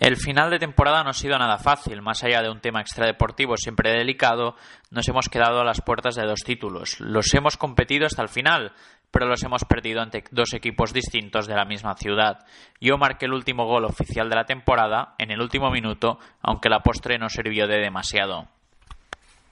El final de temporada no ha sido nada fácil, más allá de un tema extradeportivo siempre delicado, nos hemos quedado a las puertas de dos títulos. Los hemos competido hasta el final, pero los hemos perdido ante dos equipos distintos de la misma ciudad. Yo marqué el último gol oficial de la temporada en el último minuto, aunque la postre no sirvió de demasiado.